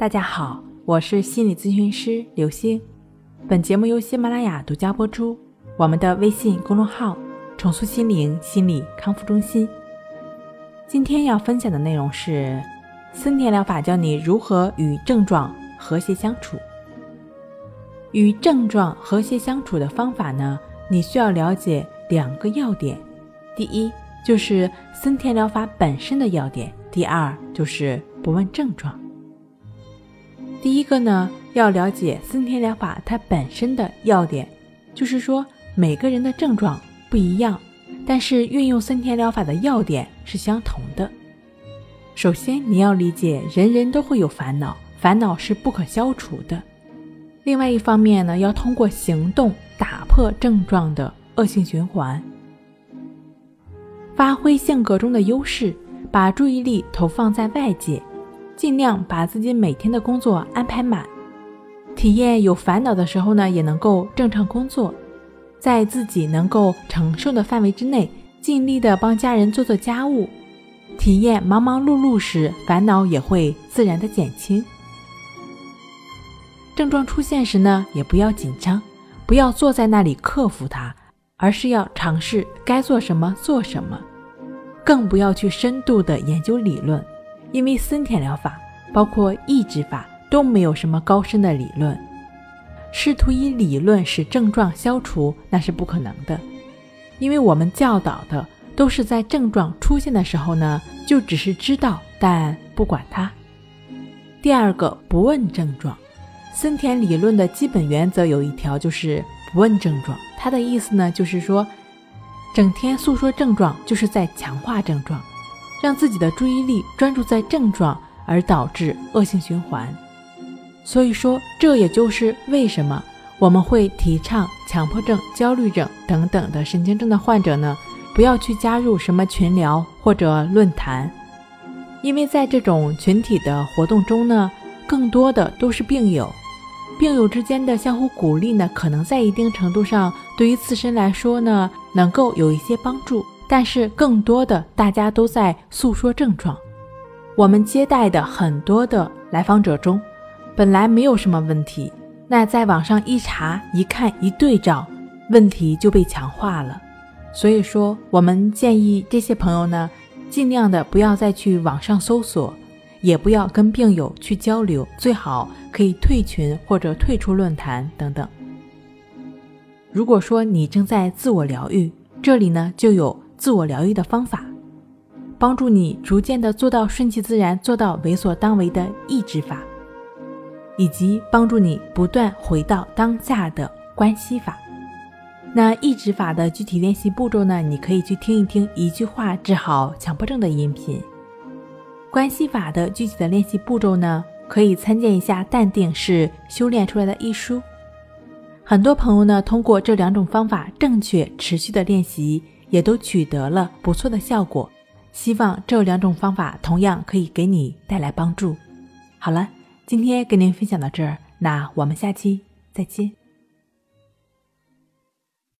大家好，我是心理咨询师刘星。本节目由喜马拉雅独家播出。我们的微信公众号“重塑心灵心理康复中心”。今天要分享的内容是森田疗法教你如何与症状和谐相处。与症状和谐相处的方法呢？你需要了解两个要点。第一，就是森田疗法本身的要点；第二，就是不问症状。第一个呢，要了解森田疗法它本身的要点，就是说每个人的症状不一样，但是运用森田疗法的要点是相同的。首先你要理解，人人都会有烦恼，烦恼是不可消除的。另外一方面呢，要通过行动打破症状的恶性循环，发挥性格中的优势，把注意力投放在外界。尽量把自己每天的工作安排满，体验有烦恼的时候呢，也能够正常工作，在自己能够承受的范围之内，尽力的帮家人做做家务，体验忙忙碌碌时，烦恼也会自然的减轻。症状出现时呢，也不要紧张，不要坐在那里克服它，而是要尝试该做什么做什么，更不要去深度的研究理论。因为森田疗法包括抑制法都没有什么高深的理论，试图以理论使症状消除那是不可能的。因为我们教导的都是在症状出现的时候呢，就只是知道但不管它。第二个不问症状，森田理论的基本原则有一条就是不问症状。它的意思呢就是说，整天诉说症状就是在强化症状。让自己的注意力专注在症状，而导致恶性循环。所以说，这也就是为什么我们会提倡强迫症、焦虑症等等的神经症的患者呢，不要去加入什么群聊或者论坛，因为在这种群体的活动中呢，更多的都是病友，病友之间的相互鼓励呢，可能在一定程度上对于自身来说呢，能够有一些帮助。但是更多的，大家都在诉说症状。我们接待的很多的来访者中，本来没有什么问题，那在网上一查一看一对照，问题就被强化了。所以说，我们建议这些朋友呢，尽量的不要再去网上搜索，也不要跟病友去交流，最好可以退群或者退出论坛等等。如果说你正在自我疗愈，这里呢就有。自我疗愈的方法，帮助你逐渐的做到顺其自然，做到为所当为的抑制法，以及帮助你不断回到当下的关系法。那抑制法的具体练习步骤呢？你可以去听一听《一句话治好强迫症》的音频。关系法的具体的练习步骤呢？可以参见一下《淡定是修炼出来的》一书。很多朋友呢，通过这两种方法正确持续的练习。也都取得了不错的效果，希望这两种方法同样可以给你带来帮助。好了，今天跟您分享到这儿，那我们下期再见。